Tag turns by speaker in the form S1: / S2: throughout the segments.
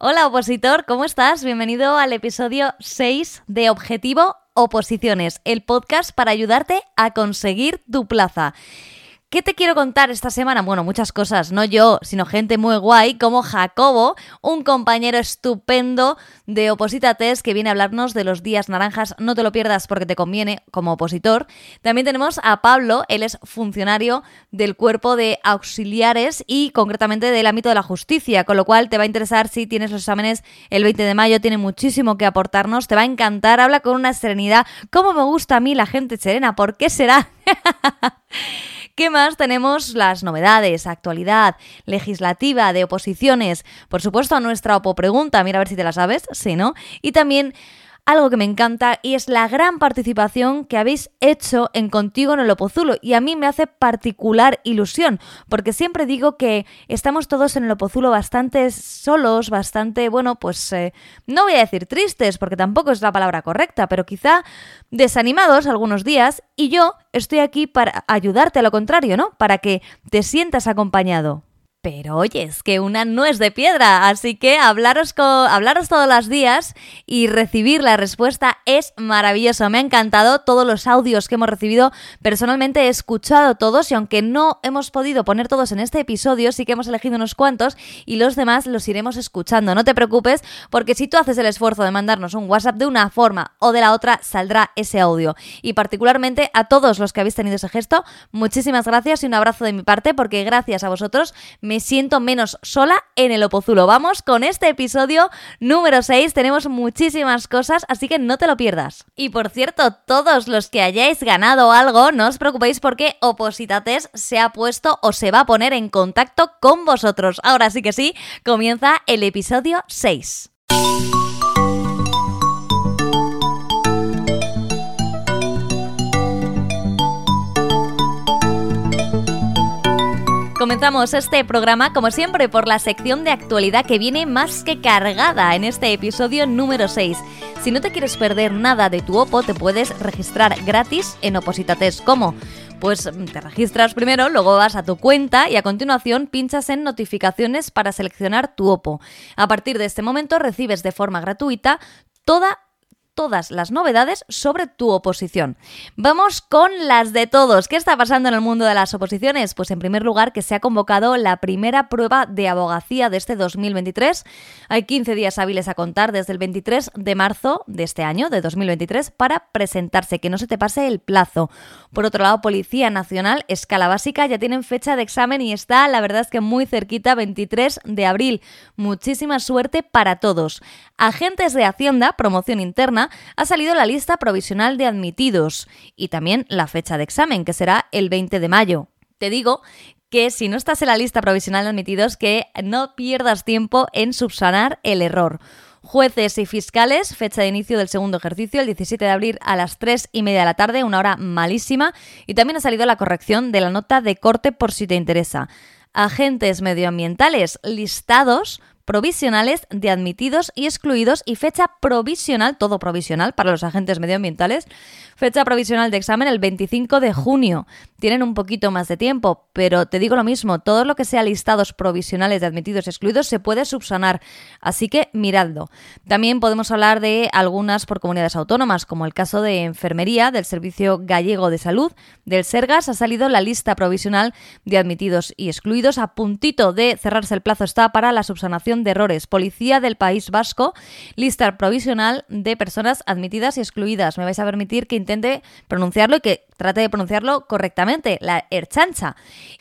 S1: Hola opositor, ¿cómo estás? Bienvenido al episodio 6 de Objetivo Oposiciones, el podcast para ayudarte a conseguir tu plaza. ¿Qué te quiero contar esta semana? Bueno, muchas cosas, no yo, sino gente muy guay como Jacobo, un compañero estupendo de Opositates que viene a hablarnos de los días naranjas. No te lo pierdas porque te conviene como opositor. También tenemos a Pablo, él es funcionario del cuerpo de auxiliares y concretamente del ámbito de la justicia, con lo cual te va a interesar si tienes los exámenes el 20 de mayo, tiene muchísimo que aportarnos, te va a encantar, habla con una serenidad. ¿Cómo me gusta a mí la gente serena? ¿Por qué será? ¿Qué más tenemos? Las novedades, actualidad, legislativa, de oposiciones, por supuesto a nuestra Opo Pregunta, mira a ver si te la sabes, si no, y también algo que me encanta y es la gran participación que habéis hecho en Contigo en el Opozulo y a mí me hace particular ilusión porque siempre digo que estamos todos en el Opozulo bastante solos, bastante, bueno, pues eh, no voy a decir tristes porque tampoco es la palabra correcta, pero quizá desanimados algunos días y yo estoy aquí para ayudarte a lo contrario, ¿no? Para que te sientas acompañado. Pero oye, es que una no es de piedra, así que hablaros, hablaros todos los días y recibir la respuesta es maravilloso. Me ha encantado todos los audios que hemos recibido. Personalmente he escuchado todos y aunque no hemos podido poner todos en este episodio, sí que hemos elegido unos cuantos y los demás los iremos escuchando. No te preocupes porque si tú haces el esfuerzo de mandarnos un WhatsApp de una forma o de la otra, saldrá ese audio. Y particularmente a todos los que habéis tenido ese gesto, muchísimas gracias y un abrazo de mi parte porque gracias a vosotros siento menos sola en el Opozulo. Vamos con este episodio número 6. Tenemos muchísimas cosas, así que no te lo pierdas. Y por cierto, todos los que hayáis ganado algo, no os preocupéis porque Opositates se ha puesto o se va a poner en contacto con vosotros. Ahora sí que sí, comienza el episodio 6. Comenzamos este programa, como siempre, por la sección de actualidad que viene más que cargada en este episodio número 6. Si no te quieres perder nada de tu OPO, te puedes registrar gratis en Opositates. ¿Cómo? Pues te registras primero, luego vas a tu cuenta y a continuación pinchas en notificaciones para seleccionar tu OPO. A partir de este momento recibes de forma gratuita toda todas las novedades sobre tu oposición. Vamos con las de todos. ¿Qué está pasando en el mundo de las oposiciones? Pues en primer lugar que se ha convocado la primera prueba de abogacía de este 2023. Hay 15 días hábiles a contar desde el 23 de marzo de este año, de 2023, para presentarse, que no se te pase el plazo. Por otro lado, Policía Nacional, escala básica, ya tienen fecha de examen y está, la verdad es que muy cerquita, 23 de abril. Muchísima suerte para todos. Agentes de Hacienda, promoción interna, ha salido la lista provisional de admitidos y también la fecha de examen, que será el 20 de mayo. Te digo que si no estás en la lista provisional de admitidos, que no pierdas tiempo en subsanar el error. Jueces y fiscales, fecha de inicio del segundo ejercicio, el 17 de abril a las 3 y media de la tarde, una hora malísima. Y también ha salido la corrección de la nota de corte por si te interesa. Agentes medioambientales listados provisionales de admitidos y excluidos y fecha provisional, todo provisional para los agentes medioambientales, fecha provisional de examen el 25 de junio. Tienen un poquito más de tiempo, pero te digo lo mismo, todo lo que sea listados provisionales de admitidos y excluidos se puede subsanar, así que miradlo. También podemos hablar de algunas por comunidades autónomas, como el caso de enfermería del Servicio Gallego de Salud, del Sergas ha salido la lista provisional de admitidos y excluidos, a puntito de cerrarse el plazo está para la subsanación de Errores, Policía del País Vasco, lista provisional de personas admitidas y excluidas. Me vais a permitir que intente pronunciarlo y que trate de pronunciarlo correctamente, la Erchancha.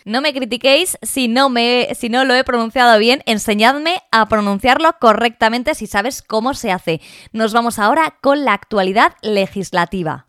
S1: No me critiquéis si no, me, si no lo he pronunciado bien, enseñadme a pronunciarlo correctamente si sabes cómo se hace. Nos vamos ahora con la actualidad legislativa.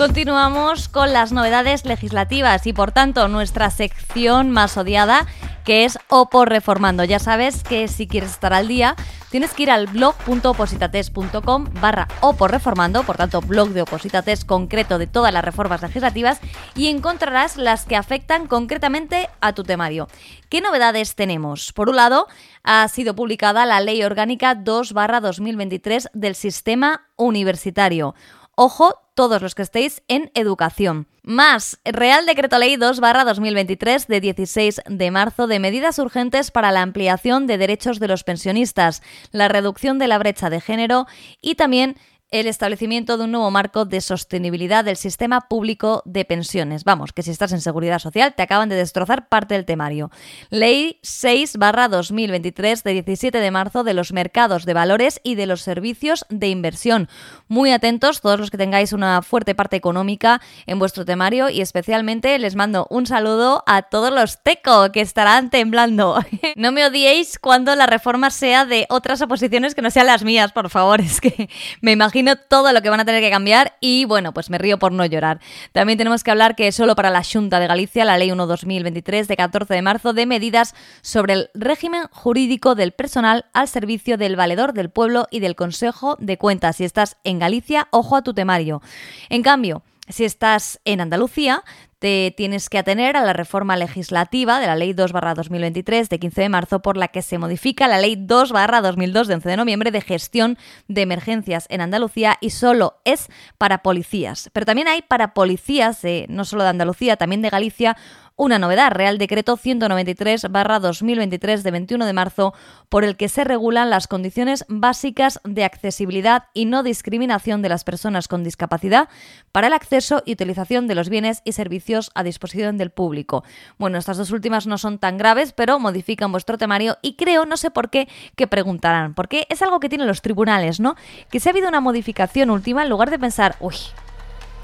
S1: Continuamos con las novedades legislativas y por tanto nuestra sección más odiada que es Opo Reformando. Ya sabes que si quieres estar al día tienes que ir al blog.opositates.com barra Opo Reformando, por tanto blog de Opositates concreto de todas las reformas legislativas y encontrarás las que afectan concretamente a tu temario. ¿Qué novedades tenemos? Por un lado, ha sido publicada la Ley Orgánica 2 barra 2023 del Sistema Universitario Ojo, todos los que estéis en educación. Más, Real Decreto Ley 2 2023 de 16 de marzo de medidas urgentes para la ampliación de derechos de los pensionistas, la reducción de la brecha de género y también el establecimiento de un nuevo marco de sostenibilidad del sistema público de pensiones. Vamos, que si estás en seguridad social te acaban de destrozar parte del temario. Ley 6 2023 de 17 de marzo de los mercados de valores y de los servicios de inversión. Muy atentos todos los que tengáis una fuerte parte económica en vuestro temario y especialmente les mando un saludo a todos los teco que estarán temblando. no me odiéis cuando la reforma sea de otras oposiciones que no sean las mías, por favor, es que me imagino todo lo que van a tener que cambiar y bueno, pues me río por no llorar. También tenemos que hablar que solo para la Junta de Galicia, la Ley 1-2023 de 14 de marzo de medidas sobre el régimen jurídico del personal al servicio del valedor del pueblo y del Consejo de Cuentas. Si estás en Galicia, ojo a tu temario. En cambio, si estás en Andalucía, te tienes que atener a la reforma legislativa de la Ley 2-2023 de 15 de marzo por la que se modifica la Ley 2-2002 de 11 de noviembre de gestión de emergencias en Andalucía y solo es para policías. Pero también hay para policías, no solo de Andalucía, también de Galicia una novedad, Real Decreto 193-2023 de 21 de marzo, por el que se regulan las condiciones básicas de accesibilidad y no discriminación de las personas con discapacidad para el acceso y utilización de los bienes y servicios a disposición del público. Bueno, estas dos últimas no son tan graves, pero modifican vuestro temario y creo, no sé por qué, que preguntarán, porque es algo que tienen los tribunales, ¿no? Que si ha habido una modificación última, en lugar de pensar, uy,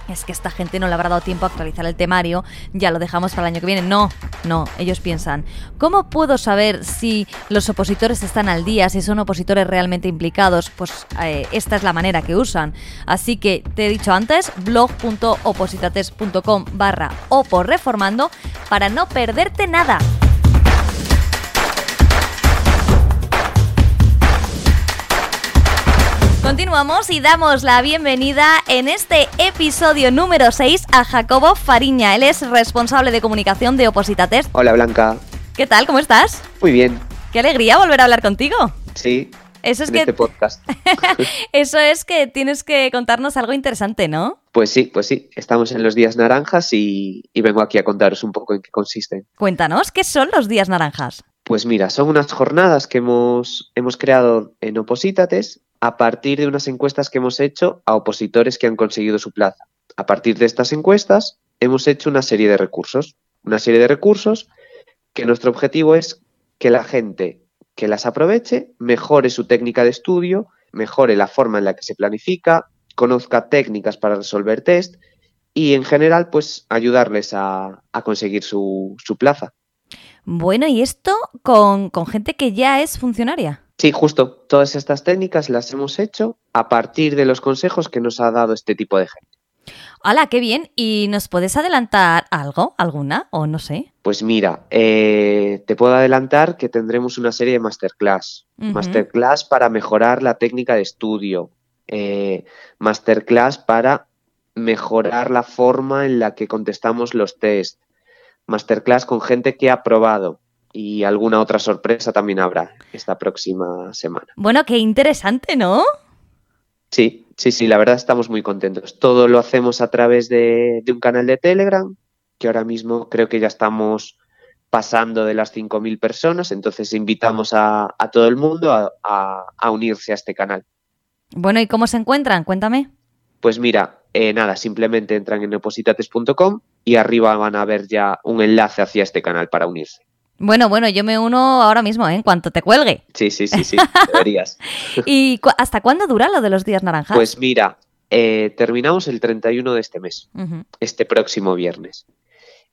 S1: es que esta gente no le habrá dado tiempo a actualizar el temario, ya lo dejamos para el año que viene. No, no, ellos piensan, ¿cómo puedo saber si los opositores están al día, si son opositores realmente implicados? Pues eh, esta es la manera que usan. Así que te he dicho antes, blog.opositates.com barra reformando para no perderte nada. Continuamos y damos la bienvenida en este episodio número 6 a Jacobo Fariña. Él es responsable de comunicación de Opositates.
S2: Hola Blanca.
S1: ¿Qué tal? ¿Cómo estás?
S2: Muy bien.
S1: Qué alegría volver a hablar contigo.
S2: Sí.
S1: Eso es
S2: en
S1: que
S2: este podcast.
S1: Eso es que tienes que contarnos algo interesante, ¿no?
S2: Pues sí, pues sí. Estamos en los días naranjas y, y vengo aquí a contaros un poco en qué consisten.
S1: Cuéntanos, ¿qué son los días naranjas?
S2: Pues mira, son unas jornadas que hemos, hemos creado en Opositates a partir de unas encuestas que hemos hecho a opositores que han conseguido su plaza. A partir de estas encuestas hemos hecho una serie de recursos, una serie de recursos que nuestro objetivo es que la gente que las aproveche mejore su técnica de estudio, mejore la forma en la que se planifica, conozca técnicas para resolver test y en general pues ayudarles a, conseguir su, plaza.
S1: Bueno, ¿y esto con gente que ya es funcionaria?
S2: Sí, justo. Todas estas técnicas las hemos hecho a partir de los consejos que nos ha dado este tipo de gente.
S1: Hola, qué bien. ¿Y nos puedes adelantar algo, alguna, o no sé?
S2: Pues mira, eh, te puedo adelantar que tendremos una serie de masterclass. Uh -huh. Masterclass para mejorar la técnica de estudio. Eh, masterclass para mejorar la forma en la que contestamos los test. Masterclass con gente que ha probado y alguna otra sorpresa también habrá esta próxima semana.
S1: Bueno, qué interesante, ¿no?
S2: Sí, sí, sí, la verdad estamos muy contentos. Todo lo hacemos a través de, de un canal de Telegram, que ahora mismo creo que ya estamos pasando de las 5.000 personas, entonces invitamos a, a todo el mundo a, a, a, unirse a este canal.
S1: Bueno, ¿y cómo se encuentran? Cuéntame.
S2: Pues mira, eh, nada, simplemente entran en opositates.com y arriba van a ver ya un enlace hacia este canal para unirse.
S1: Bueno, bueno, yo me uno ahora mismo, ¿eh? en cuanto te cuelgue.
S2: Sí, sí, sí, sí, deberías.
S1: ¿Y cu hasta cuándo dura lo de los días naranjas?
S2: Pues mira, eh, terminamos el 31 de este mes, uh -huh. este próximo viernes.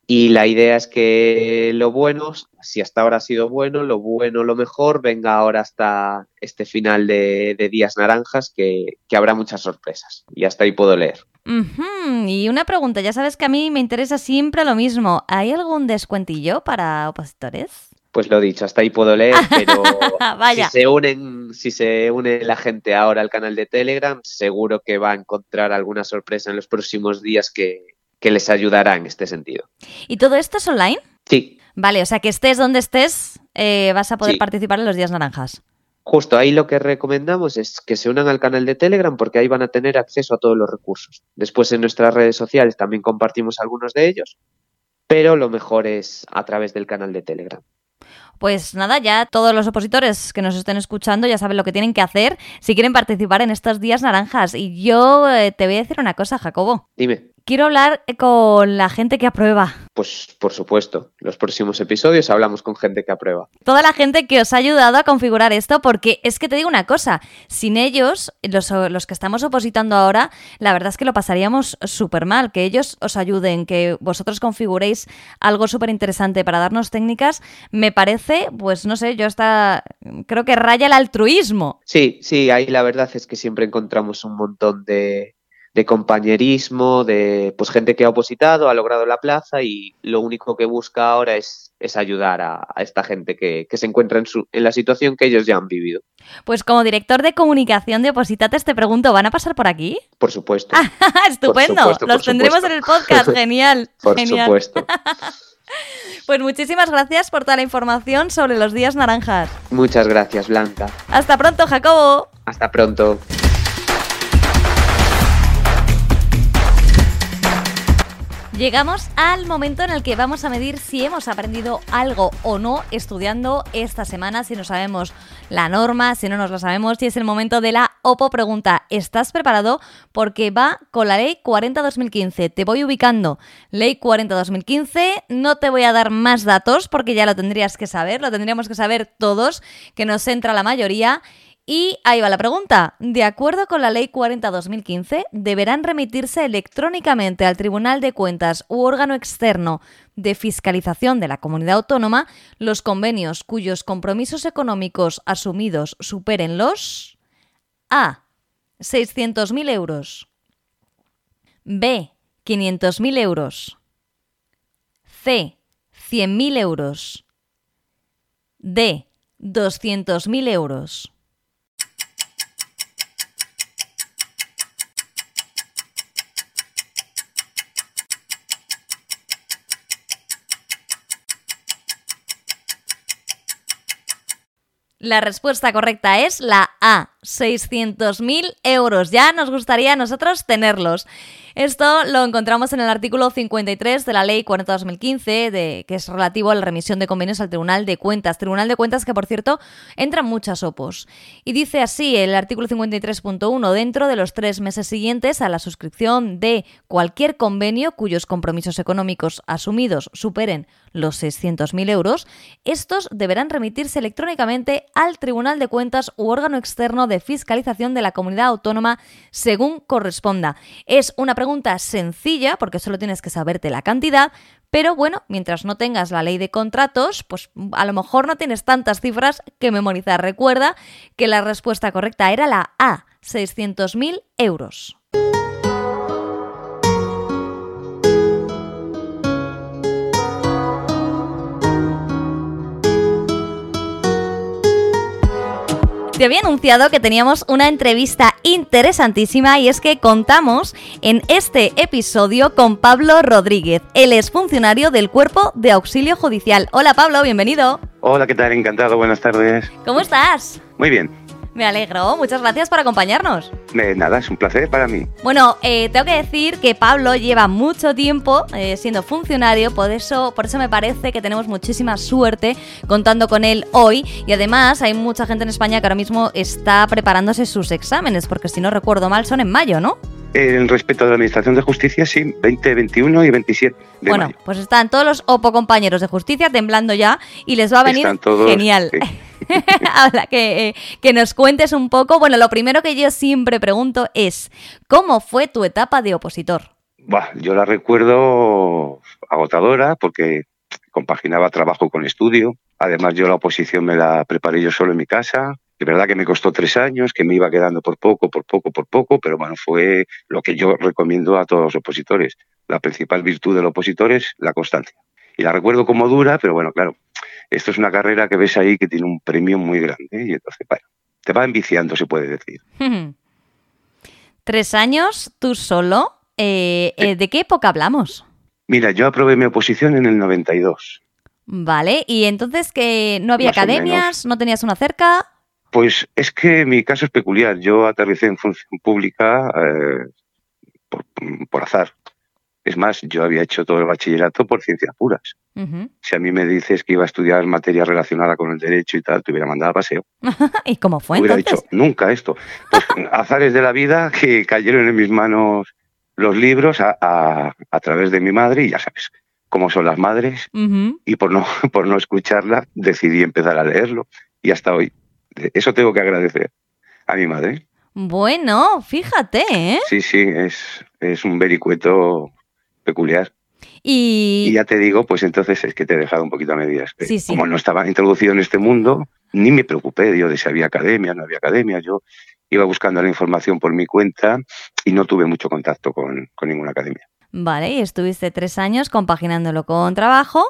S2: Y la idea es que lo bueno, si hasta ahora ha sido bueno, lo bueno, lo mejor, venga ahora hasta este final de, de días naranjas, que, que habrá muchas sorpresas. Y hasta ahí puedo leer.
S1: Uh -huh. Y una pregunta, ya sabes que a mí me interesa siempre lo mismo. ¿Hay algún descuentillo para opositores?
S2: Pues lo dicho, hasta ahí puedo leer, pero si se unen, si se une la gente ahora al canal de Telegram, seguro que va a encontrar alguna sorpresa en los próximos días que, que les ayudará en este sentido.
S1: ¿Y todo esto es online?
S2: Sí.
S1: Vale, o sea que estés donde estés, eh, vas a poder
S2: sí.
S1: participar en los días naranjas.
S2: Justo ahí lo que recomendamos es que se unan al canal de Telegram porque ahí van a tener acceso a todos los recursos. Después en nuestras redes sociales también compartimos algunos de ellos, pero lo mejor es a través del canal de Telegram.
S1: Pues nada, ya todos los opositores que nos estén escuchando ya saben lo que tienen que hacer si quieren participar en estos días naranjas. Y yo eh, te voy a decir una cosa, Jacobo.
S2: Dime.
S1: Quiero hablar con la gente que aprueba.
S2: Pues por supuesto, los próximos episodios hablamos con gente que aprueba.
S1: Toda la gente que os ha ayudado a configurar esto, porque es que te digo una cosa, sin ellos, los, los que estamos opositando ahora, la verdad es que lo pasaríamos súper mal, que ellos os ayuden, que vosotros configuréis algo súper interesante para darnos técnicas, me parece, pues no sé, yo hasta creo que raya el altruismo.
S2: Sí, sí, ahí la verdad es que siempre encontramos un montón de, de compañerismo, de pues gente que ha opositado, ha logrado la plaza y lo único que busca ahora es, es ayudar a, esta gente que, se encuentra en, su, en la situación que ellos ya han vivido.
S1: Pues como director de comunicación de Opositates te pregunto, ¿van a pasar por aquí?
S2: Por supuesto.
S1: Estupendo, los tendremos en el podcast, genial.
S2: por
S1: supuesto. Pues muchísimas gracias por toda la información sobre los días naranjas.
S2: Muchas gracias, Blanca.
S1: Hasta pronto, Jacobo.
S2: Hasta pronto.
S1: Llegamos al momento en el que vamos a medir si hemos aprendido algo o no estudiando esta semana, si no sabemos la norma, si no nos lo sabemos, y es el momento de la OPO pregunta. ¿Estás preparado? Porque va con la ley 40-2015. Te voy ubicando. Ley 40-2015, no te voy a dar más datos porque ya lo tendrías que saber, lo tendríamos que saber todos, que nos entra la mayoría. Y ahí va la pregunta. De acuerdo con la Ley 40-2015, deberán remitirse electrónicamente al Tribunal de Cuentas u órgano externo de fiscalización de la comunidad autónoma los convenios cuyos compromisos económicos asumidos superen los A. 600.000 euros. B. 500.000 euros. C. 100.000 euros. D. 200.000 euros. La respuesta correcta es la A, 600.000 euros. Ya nos gustaría a nosotros tenerlos. Esto lo encontramos en el artículo 53 de la Ley 40-2015, de, que es relativo a la remisión de convenios al Tribunal de Cuentas. Tribunal de Cuentas que, por cierto, entran muchas opos. Y dice así el artículo 53.1, dentro de los tres meses siguientes a la suscripción de cualquier convenio cuyos compromisos económicos asumidos superen los 600.000 euros, estos deberán remitirse electrónicamente al Tribunal de Cuentas u órgano externo de fiscalización de la comunidad autónoma según corresponda. Es una pregunta sencilla porque solo tienes que saberte la cantidad, pero bueno, mientras no tengas la ley de contratos, pues a lo mejor no tienes tantas cifras que memorizar. Recuerda que la respuesta correcta era la A, 600.000 euros. Te había anunciado que teníamos una entrevista interesantísima y es que contamos en este episodio con Pablo Rodríguez. Él es funcionario del Cuerpo de Auxilio Judicial. Hola Pablo, bienvenido.
S3: Hola, ¿qué tal? Encantado, buenas tardes.
S1: ¿Cómo estás?
S3: Muy bien.
S1: Me alegro, muchas gracias por acompañarnos.
S3: De nada, es un placer para mí.
S1: Bueno, eh, tengo que decir que Pablo lleva mucho tiempo eh, siendo funcionario, por eso, por eso me parece que tenemos muchísima suerte contando con él hoy. Y además hay mucha gente en España que ahora mismo está preparándose sus exámenes, porque si no recuerdo mal son en mayo, ¿no?
S3: En respecto a la Administración de Justicia, sí, 20, 21 y 27 de
S1: Bueno, pues están todos los OPO compañeros de justicia temblando ya y les va a venir genial. Ahora que, eh, que nos cuentes un poco. Bueno, lo primero que yo siempre pregunto es, ¿cómo fue tu etapa de opositor?
S3: Bah, yo la recuerdo agotadora porque compaginaba trabajo con estudio. Además, yo la oposición me la preparé yo solo en mi casa. De verdad que me costó tres años, que me iba quedando por poco, por poco, por poco, pero bueno, fue lo que yo recomiendo a todos los opositores. La principal virtud del opositor es la constancia. Y la recuerdo como dura, pero bueno, claro, esto es una carrera que ves ahí que tiene un premio muy grande y entonces, bueno, te va enviciando, se puede decir.
S1: Tres años, tú solo. Eh, eh, ¿De qué época hablamos?
S3: Mira, yo aprobé mi oposición en el 92.
S1: Vale, y entonces que no había academias, no tenías una cerca.
S3: Pues es que mi caso es peculiar. Yo aterricé en función pública eh, por, azar. Es más, yo había hecho todo el bachillerato por ciencias puras. Si a mí me dices que iba a estudiar materia relacionada con el derecho y tal, te hubiera mandado a paseo.
S1: ¿Y cómo fue
S3: hubiera
S1: entonces?
S3: dicho, nunca esto. Pues azares de la vida que cayeron en mis manos los libros a, través de mi madre y ya sabes cómo son las madres. Y por no, por no escucharla, decidí empezar a leerlo. Y hasta hoy. Eso tengo que agradecer a mi madre.
S1: Bueno, fíjate, ¿eh?
S3: Sí, sí, es, es un vericueto peculiar.
S1: Y...
S3: ya te digo, pues entonces es que te he dejado un poquito a medias.
S1: Sí, sí.
S3: Como no estaba introducido en este mundo, ni me preocupé yo de si había academia, no había academia. Yo iba buscando la información por mi cuenta y no tuve mucho contacto con, ninguna academia.
S1: Vale, y estuviste tres años compaginándolo con trabajo,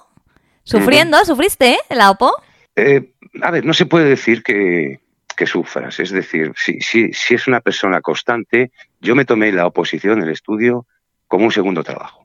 S1: sufriendo, ¿sufriste eh, la OPO?
S3: Eh, a ver, no se puede decir que, que sufras. Es decir, si, si, si es una persona constante, yo me tomé la oposición, el estudio, como un segundo trabajo.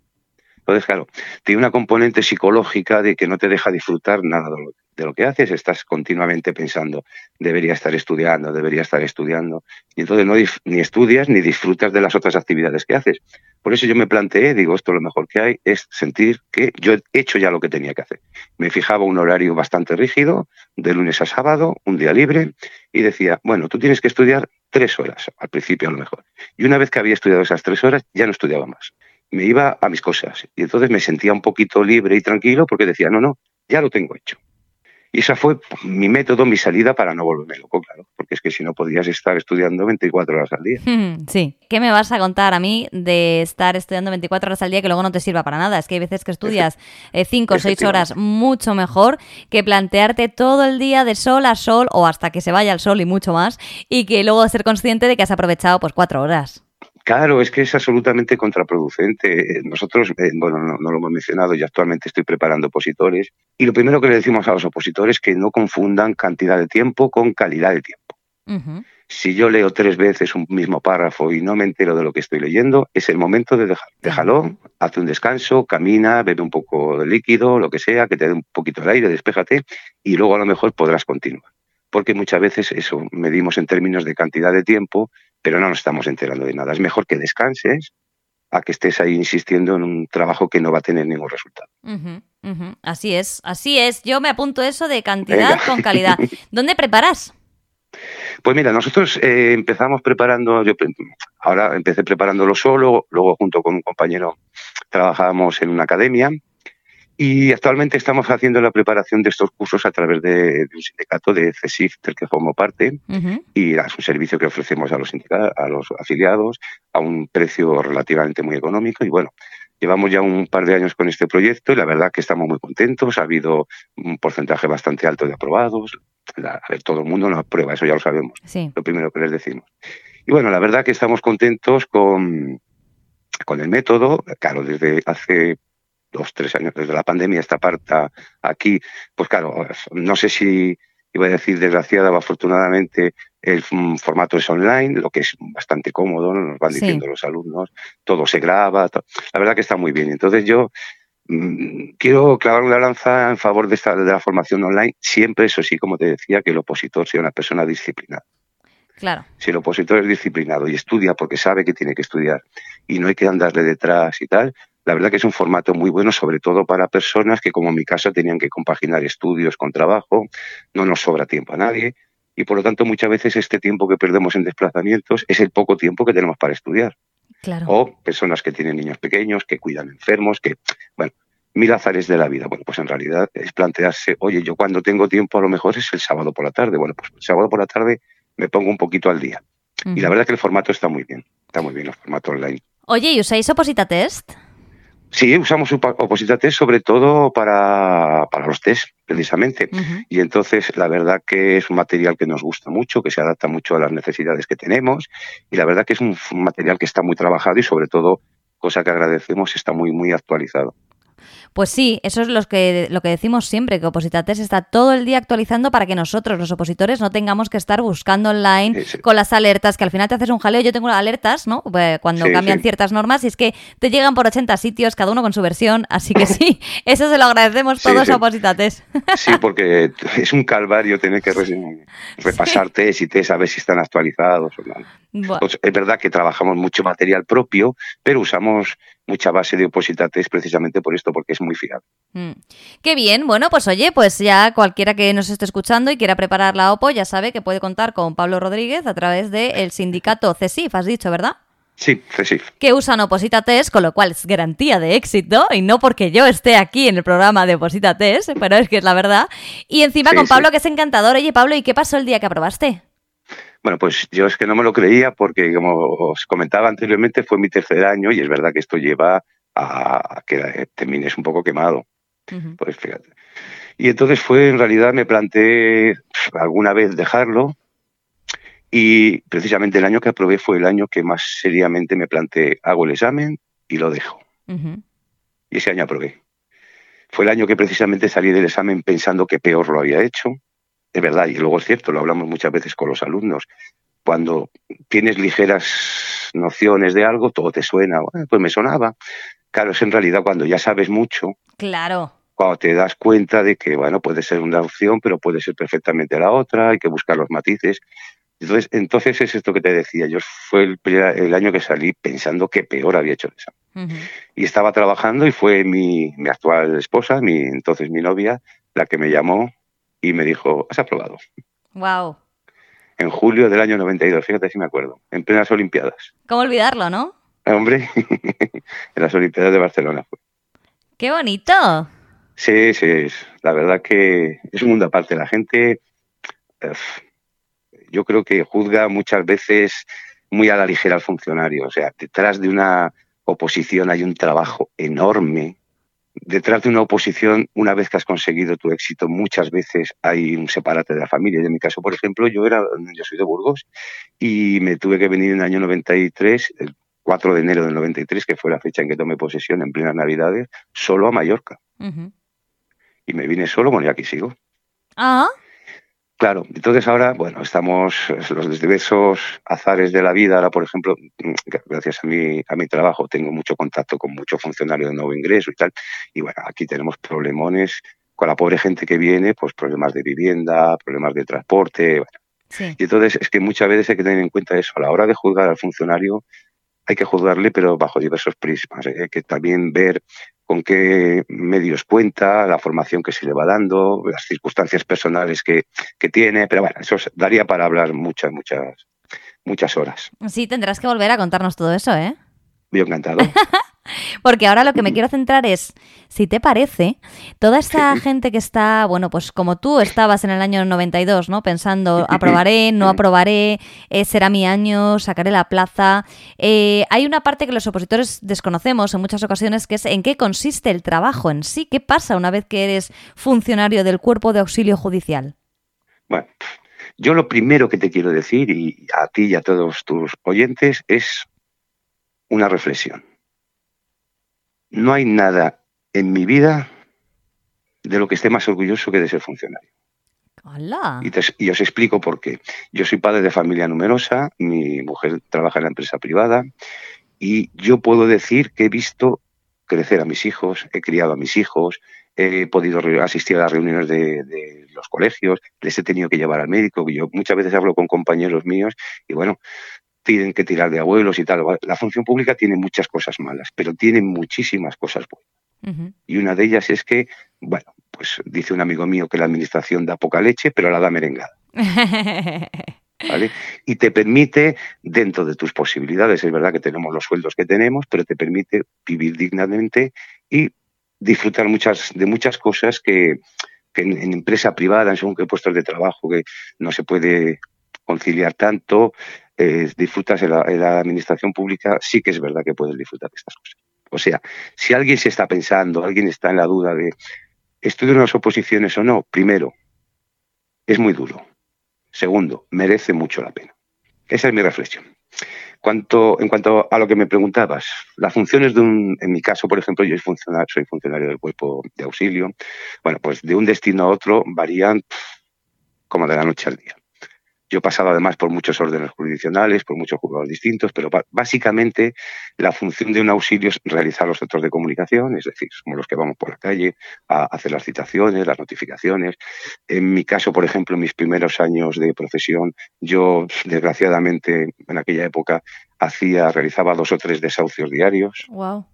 S3: Entonces, claro, tiene una componente psicológica de que no te deja disfrutar nada de lo, que haces, estás continuamente pensando, debería estar estudiando, debería estar estudiando, y entonces no ni estudias ni disfrutas de las otras actividades que haces. Por eso yo me planteé, digo, esto lo mejor que hay es sentir que yo he hecho ya lo que tenía que hacer. Me fijaba un horario bastante rígido, de lunes a sábado, un día libre, y decía, bueno, tú tienes que estudiar tres horas, al principio a lo mejor. Y una vez que había estudiado esas tres horas, ya no estudiaba más me iba a mis cosas. Y entonces me sentía un poquito libre y tranquilo porque decía, no, no, ya lo tengo hecho. Y esa fue mi método, mi salida para no volverme loco, claro, porque es que si no podías estar estudiando 24 horas al día.
S1: Sí. ¿Qué me vas a contar a mí de estar estudiando 24 horas al día que luego no te sirva para nada? Es que hay veces que estudias 5 o 6 horas mucho mejor que plantearte todo el día de sol a sol o hasta que se vaya el sol y mucho más y que luego ser consciente de que has aprovechado pues 4 horas.
S3: Claro, es que es absolutamente contraproducente. Nosotros, eh, bueno, no, lo hemos mencionado, yo actualmente estoy preparando opositores y lo primero que le decimos a los opositores es que no confundan cantidad de tiempo con calidad de tiempo. Si yo leo tres veces un mismo párrafo y no me entero de lo que estoy leyendo, es el momento de dejar. Déjalo, hace un descanso, camina, bebe un poco de líquido, lo que sea, que te dé un poquito de aire, despéjate y luego a lo mejor podrás continuar. Porque muchas veces eso medimos en términos de cantidad de tiempo pero no nos estamos enterando de nada. Es mejor que descanses a que estés ahí insistiendo en un trabajo que no va a tener ningún resultado.
S1: Así es, así es. Yo me apunto eso de cantidad con calidad. ¿Dónde preparas?
S3: Pues mira, nosotros eh, empezamos preparando, yo ahora empecé preparándolo solo, luego junto con un compañero trabajábamos en una academia y actualmente estamos haciendo la preparación de estos cursos a través de, un sindicato de CESIF, del que formo parte, y es un servicio que ofrecemos a los, a los afiliados a un precio relativamente muy económico. Y bueno, llevamos ya un par de años con este proyecto y la verdad que estamos muy contentos. Ha habido un porcentaje bastante alto de aprobados. a ver, todo el mundo nos aprueba, eso ya lo sabemos. Lo primero que les decimos. Y bueno, la verdad que estamos contentos con, con el método. Claro, desde hace dos, tres años desde la pandemia, esta parte aquí, pues claro, no sé si iba a decir desgraciada o afortunadamente el formato es online, lo que es bastante cómodo, nos van diciendo los alumnos, todo se graba, la verdad que está muy bien. Entonces yo mm, quiero clavar una lanza en favor de, esta, de la formación online, siempre, eso sí, como te decía, que el opositor sea una persona disciplinada.
S1: Claro.
S3: Si el opositor es disciplinado y estudia porque sabe que tiene que estudiar y no hay que andarle detrás y tal, la verdad que es un formato muy bueno, sobre todo para personas que, como en mi caso, tenían que compaginar estudios con trabajo, no nos sobra tiempo a nadie y, por lo tanto, muchas veces este tiempo que perdemos en desplazamientos es el poco tiempo que tenemos para estudiar.
S1: Claro.
S3: O personas que tienen niños pequeños, que cuidan enfermos, que, bueno, mil azares de la vida. Bueno, pues en realidad es plantearse, oye, yo cuando tengo tiempo a lo mejor es el sábado por la tarde. Bueno, pues el sábado por la tarde me pongo un poquito al día. Y la verdad es que el formato está muy bien, está muy bien el formato online.
S1: Oye, ¿y usáis Oposita Test?
S3: Sí, usamos Oposita Test sobre todo para, para los test, precisamente. Y entonces, la verdad que es un material que nos gusta mucho, que se adapta mucho a las necesidades que tenemos. Y la verdad que es un material que está muy trabajado y sobre todo, cosa que agradecemos, está muy, muy actualizado.
S1: Pues sí, eso es lo que, lo que decimos siempre, que Opositates está todo el día actualizando para que nosotros, los opositores, no tengamos que estar buscando online con las alertas, que al final te haces un jaleo. Yo tengo alertas, ¿no? Pues cuando cambian ciertas normas y es que te llegan por 80 sitios, cada uno con su versión, así que sí, eso se lo agradecemos todos a Opositates.
S3: Sí, porque es un calvario tener que repasar test y test a ver si están actualizados o no. Pues es verdad que trabajamos mucho material propio, pero usamos mucha base de opositates precisamente por esto, porque es muy fiable.
S1: Mm. Qué bien, bueno, pues oye, pues ya cualquiera que nos esté escuchando y quiera preparar la OPO ya sabe que puede contar con Pablo Rodríguez a través del sindicato CESIF, has dicho, ¿verdad?
S3: Sí, CESIF.
S1: Que usan Oposita con lo cual es garantía de éxito, y no porque yo esté aquí en el programa de Oposita pero es que es la verdad. Y encima con Pablo, que es encantador. Oye, Pablo, ¿y qué pasó el día que aprobaste?
S3: Bueno, pues yo es que no me lo creía porque, como os comentaba anteriormente, fue mi tercer año y es verdad que esto lleva a, que termines un poco quemado. Pues fíjate. Y entonces fue, en realidad, me planteé alguna vez dejarlo y precisamente el año que aprobé fue el año que más seriamente me planteé, hago el examen y lo dejo. Y ese año aprobé. Fue el año que precisamente salí del examen pensando que peor lo había hecho de verdad, y luego es cierto, lo hablamos muchas veces con los alumnos, cuando tienes ligeras nociones de algo, todo te suena, pues me sonaba. Claro, es en realidad cuando ya sabes mucho.
S1: Claro.
S3: Cuando te das cuenta de que, bueno, puede ser una opción, pero puede ser perfectamente la otra, hay que buscar los matices. Entonces, entonces es esto que te decía. Yo fue el, año que salí pensando que peor había hecho eso. Y estaba trabajando y fue mi, mi actual esposa, mi entonces mi novia, la que me llamó y me dijo, has aprobado.
S1: Wow.
S3: En julio del año 92, fíjate si me acuerdo, en plenas Olimpiadas.
S1: ¿Cómo olvidarlo, no?
S3: Hombre, en las Olimpiadas de Barcelona fue.
S1: ¡Qué bonito!
S3: Sí, sí, la verdad que es un mundo aparte. La gente, yo creo que juzga muchas veces muy a la ligera al funcionario. O sea, detrás de una oposición hay un trabajo enorme detrás de una oposición, una vez que has conseguido tu éxito, muchas veces hay un separate de la familia. en mi caso, por ejemplo, yo era, yo soy de Burgos y me tuve que venir en el año 93, el 4 de enero del 93, que fue la fecha en que tomé posesión en plenas Navidades, solo a Mallorca. Y me vine solo, bueno, y aquí sigo.
S1: Ah.
S3: Claro, entonces ahora, bueno, estamos los diversos azares de la vida. Ahora, por ejemplo, mm, gracias a mi, a mi trabajo, tengo mucho contacto con muchos funcionarios de nuevo ingreso y tal. Y bueno, aquí tenemos problemones con la pobre gente que viene, pues problemas de vivienda, problemas de transporte. Y entonces es que muchas veces hay que tener en cuenta eso. A la hora de juzgar al funcionario, hay que juzgarle, pero bajo diversos prismas. Hay que también ver con qué medios cuenta, la formación que se le va dando, las circunstancias personales que, que tiene, pero bueno, eso daría para hablar muchas, muchas, muchas horas.
S1: Sí, tendrás que volver a contarnos todo eso, ¿eh?
S3: Bien encantado.
S1: Porque ahora lo que me quiero centrar es, si te parece, toda esta gente que está, bueno, pues como tú estabas en el año 92, ¿no? Pensando, aprobaré, no aprobaré, eh, será mi año, sacaré la plaza. Eh, hay una parte que los opositores desconocemos en muchas ocasiones, que es en qué consiste el trabajo en sí. ¿Qué pasa una vez que eres funcionario del cuerpo de auxilio judicial?
S3: Bueno, yo lo primero que te quiero decir, y a ti y a todos tus oyentes, es una reflexión no hay nada en mi vida de lo que esté más orgulloso que de ser funcionario. Y, os explico por qué. Yo soy padre de familia numerosa, mi mujer trabaja en la empresa privada y yo puedo decir que he visto crecer a mis hijos, he criado a mis hijos, he podido asistir a las reuniones de, de, los colegios, les he tenido que llevar al médico. Yo muchas veces hablo con compañeros míos y bueno, tienen que tirar de abuelos y tal. La función pública tiene muchas cosas malas, pero tiene muchísimas cosas buenas. Y una de ellas es que, bueno, pues dice un amigo mío que la administración da poca leche, pero la da merengada. ¿Vale? Y te permite, dentro de tus posibilidades, es verdad que tenemos los sueldos que tenemos, pero te permite vivir dignamente y disfrutar muchas, de muchas cosas que, en, empresa privada, en según qué puestos de trabajo, que no se puede conciliar tanto, eh, disfrutas en la, administración pública, sí que es verdad que puedes disfrutar de estas cosas. O sea, si alguien se está pensando, alguien está en la duda de estudio unas oposiciones o no, primero, es muy duro. Segundo, merece mucho la pena. Esa es mi reflexión. Cuanto, en cuanto a lo que me preguntabas, las funciones de un, en mi caso, por ejemplo, yo soy funcionario, soy funcionario del cuerpo de auxilio, bueno, pues de un destino a otro varían como de la noche al día. Yo he pasado además por muchos órdenes jurisdiccionales, por muchos juzgados distintos, pero básicamente la función de un auxilio es realizar los centros de comunicación, es decir, somos los que vamos por la calle a hacer las citaciones, las notificaciones. En mi caso, por ejemplo, en mis primeros años de profesión, yo desgraciadamente en aquella época hacía, realizaba dos o tres desahucios diarios.
S1: Wow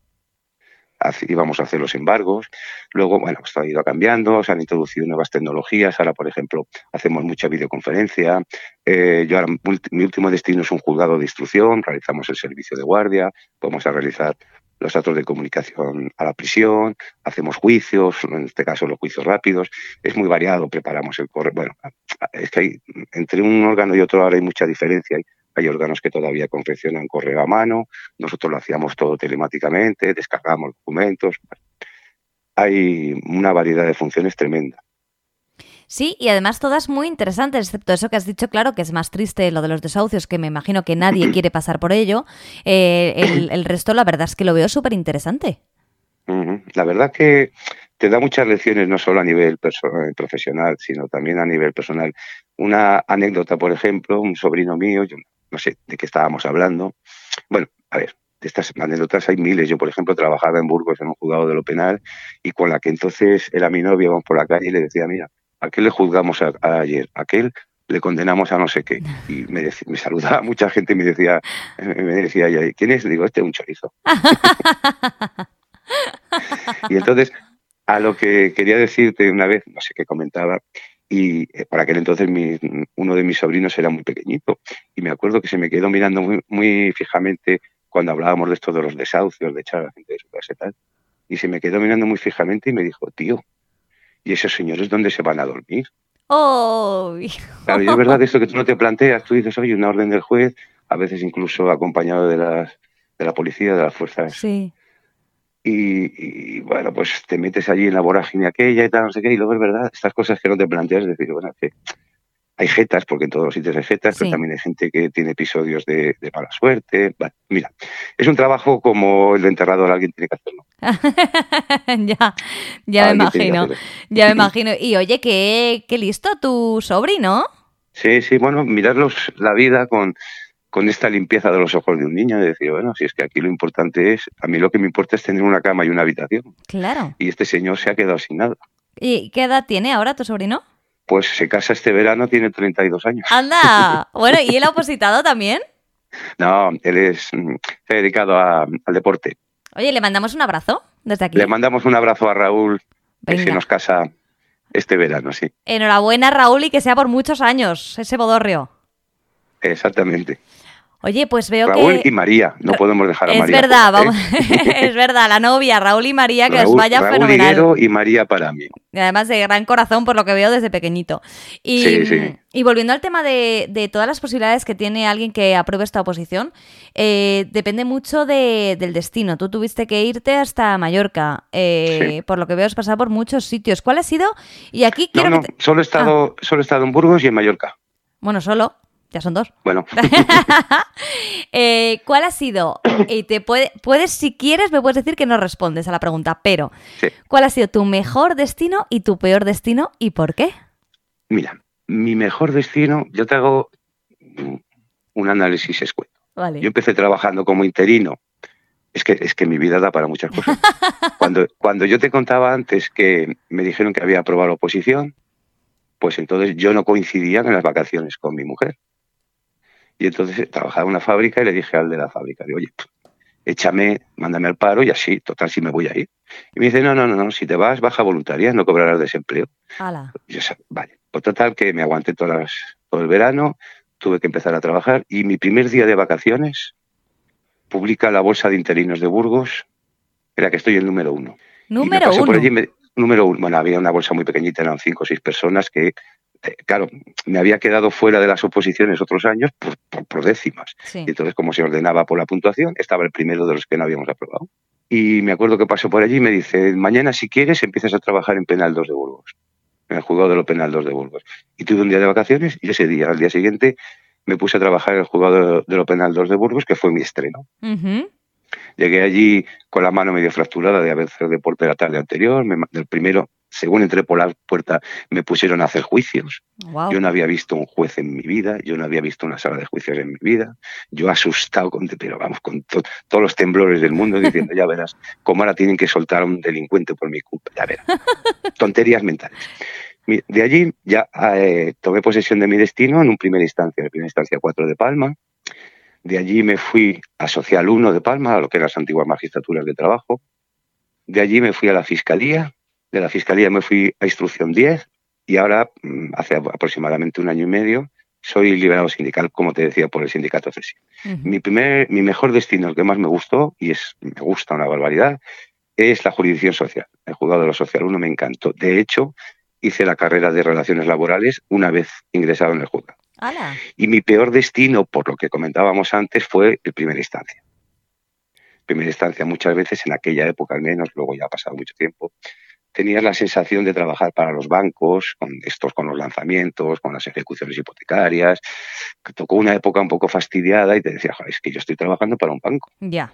S3: íbamos a hacer los embargos. Luego, bueno, esto ha ido cambiando, se han introducido nuevas tecnologías. Ahora, por ejemplo, hacemos mucha videoconferencia. Eh, yo ahora, mi último destino es un juzgado de instrucción, realizamos el servicio de guardia, vamos a realizar los datos de comunicación a la prisión, hacemos juicios, en este caso los juicios rápidos, es muy variado, preparamos el correo. Bueno, es que hay, entre un órgano y otro ahora hay mucha diferencia. Órganos que todavía confeccionan correo a mano, nosotros lo hacíamos todo telemáticamente, descargamos documentos. Hay una variedad de funciones tremenda.
S1: Sí, y además todas muy interesantes, excepto eso que has dicho, claro, que es más triste lo de los desahucios, que me imagino que nadie quiere pasar por ello. Eh, el, resto, la verdad es que lo veo súper interesante.
S3: La verdad que te da muchas lecciones, no solo a nivel profesional, sino también a nivel personal. Una anécdota, por ejemplo, un sobrino mío, yo no sé de qué estábamos hablando. Bueno, a ver, de estas anécdotas hay miles. Yo, por ejemplo, trabajaba en Burgos en un juzgado de lo penal y con la que entonces era mi novia, íbamos por la calle y le decía, mira, ¿a qué le juzgamos ayer? ¿A aquel le condenamos a no sé qué. Y me, me saludaba mucha gente y me decía, me decía, ¿quién es? Digo, este es un chorizo. y entonces, a lo que quería decirte una vez, no sé qué comentaba, y eh, para aquel entonces uno de mis sobrinos era muy pequeñito y me acuerdo que se me quedó mirando muy, muy fijamente cuando hablábamos de esto de los desahucios, de echar a la gente de su casa y tal. Y se me quedó mirando muy fijamente y me dijo, tío, ¿y esos señores dónde se van a dormir?
S1: Oh.
S3: Claro, y es verdad esto que tú no te planteas, tú dices, oye, una orden del juez, a veces incluso acompañado de, las, de la policía, de las fuerzas
S1: sí.
S3: Y, bueno, pues te metes allí en la vorágine aquella y tal, no sé qué, y luego es verdad, estas cosas que no te planteas, es decir, bueno, que hay jetas, porque en todos los sitios hay jetas, pero también hay gente que tiene episodios de, mala suerte. mira, es un trabajo como el de enterrador, alguien tiene que
S1: hacerlo. ya, ya me imagino, ya me imagino. Y oye, qué, qué listo tu sobrino.
S3: Sí, sí, bueno, mirarlos la vida con, con esta limpieza de los ojos de un niño y decir, bueno, si es que aquí lo importante es, a mí lo que me importa es tener una cama y una habitación.
S1: Claro.
S3: Y este señor se ha quedado sin nada.
S1: ¿Y qué edad tiene ahora tu sobrino?
S3: Pues se casa este verano, tiene 32 años.
S1: ¡Anda! Bueno, ¿y él ha opositado también?
S3: No, él es mm, se ha dedicado al deporte.
S1: Oye, ¿le mandamos un abrazo desde aquí?
S3: Le mandamos un abrazo a Raúl, que se nos casa este verano, sí.
S1: Enhorabuena, Raúl, y que sea por muchos años ese bodorrio.
S3: Exactamente.
S1: Oye, pues veo
S3: que... Raúl y María, no podemos dejar a
S1: es
S3: María.
S1: Es verdad, vamos, es verdad, la novia, Raúl y María, que os vaya
S3: Raúl
S1: fenomenal.
S3: y María para mí.
S1: Y además de gran corazón, por lo que veo desde pequeñito. Y,
S3: sí, sí.
S1: y volviendo al tema de, todas las posibilidades que tiene alguien que apruebe esta oposición, eh, depende mucho del destino. Tú tuviste que irte hasta Mallorca, eh, por lo que veo has pasado por muchos sitios. ¿Cuál ha sido? Y aquí quiero
S3: no, no, solo he estado,
S1: ah.
S3: solo he estado en Burgos y en Mallorca.
S1: Bueno, solo. Ya son dos.
S3: Bueno.
S1: eh, ¿Cuál ha sido? Y te puede, puedes, si quieres, me puedes decir que no respondes a la pregunta, pero
S3: sí.
S1: ¿cuál ha sido tu mejor destino y tu peor destino y por qué?
S3: Mira, mi mejor destino, yo te hago un análisis escueto.
S1: Vale.
S3: Yo empecé trabajando como interino. Es que, es que mi vida da para muchas cosas. cuando, cuando yo te contaba antes que me dijeron que había aprobado la oposición, pues entonces yo no coincidía en las vacaciones con mi mujer. Y entonces trabajaba en una fábrica y le dije al de la fábrica, oye, échame, mándame al paro y así, total, si me voy a ir. Y me dice, no, no, no, no, si te vas, baja voluntaria, no cobrarás desempleo.
S1: Ala.
S3: Yo, vale, pues total, que me aguanté todas, todo el verano, tuve que empezar a trabajar y mi primer día de vacaciones publica la Bolsa de Interinos de Burgos, era que estoy el número uno.
S1: Número uno.
S3: Me, número uno, bueno, había una bolsa muy pequeñita, eran cinco o seis personas que claro, me había quedado fuera de las oposiciones otros años por, por, por décimas.
S1: Sí.
S3: Y entonces, como se ordenaba por la puntuación, estaba el primero de los que no habíamos aprobado. Y me acuerdo que pasó por allí y me dice, mañana si quieres empiezas a trabajar en Penal 2 de Burgos, en el juzgado de lo Penal 2 de Burgos. Y tuve un día de vacaciones y ese día, al día siguiente, me puse a trabajar en el juzgado de lo penal 2 de Burgos, que fue mi estreno. Llegué allí con la mano medio fracturada de haber cerrado deporte la tarde anterior. Me, el primero, según entré por la puerta, me pusieron a hacer juicios. Yo no había visto un juez en mi vida, yo no había visto una sala de juicios en mi vida. Yo asustado, con, pero vamos, con todos los temblores del mundo, diciendo, ya verás, cómo ahora tienen que soltar a un delincuente por mi culpa. Ya verás. Tonterías mentales. De allí ya eh, tomé posesión de mi destino en un primera instancia, en primera instancia 4 de Palma. De allí me fui a Social 1 de Palma, a lo que eran las antiguas magistraturas de trabajo. De allí me fui a la Fiscalía. De la Fiscalía me fui a Instrucción 10 y ahora, mm, hace aproximadamente un año y medio, soy liberado sindical, como te decía, por el sindicato CESI. mi, primer, mi mejor destino, el que más me gustó, y es, me gusta una barbaridad, es la jurisdicción social. El juzgado de lo social 1 me encantó. De hecho, hice la carrera de relaciones laborales una vez ingresado en el juzgado. Y mi peor destino, por lo que comentábamos antes, fue el primera instancia. Primera instancia, muchas veces, en aquella época al menos, luego ya ha pasado mucho tiempo, tenías la sensación de trabajar para los bancos, con estos, con los lanzamientos, con las ejecuciones hipotecarias. Tocó una época un poco fastidiada y te decía, es que yo estoy trabajando para un banco.
S1: Ya.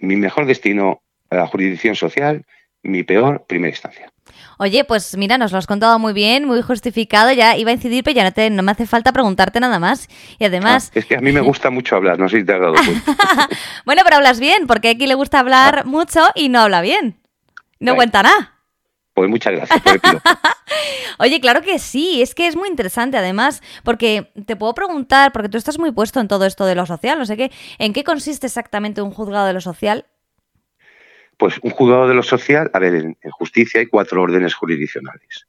S3: Mi mejor destino, la jurisdicción social, mi peor, primera instancia.
S1: Oye, pues mira, nos lo has contado muy bien, muy justificado. Ya iba a incidir, pero ya no, te, no me hace falta preguntarte nada más. Y además.
S3: Ah, es que a mí me gusta mucho hablar, no sé si te has dado cuenta.
S1: bueno, pero hablas bien, porque aquí le gusta hablar ah. mucho y no habla bien. No cuenta nada.
S3: Pues muchas gracias
S1: Oye, claro que sí, es que es muy interesante además, porque te puedo preguntar, porque tú estás muy puesto en todo esto de lo social, no sé qué, ¿en qué consiste exactamente un juzgado de lo social?
S3: Pues un juzgado de lo social, a ver, en, justicia hay cuatro órdenes jurisdiccionales.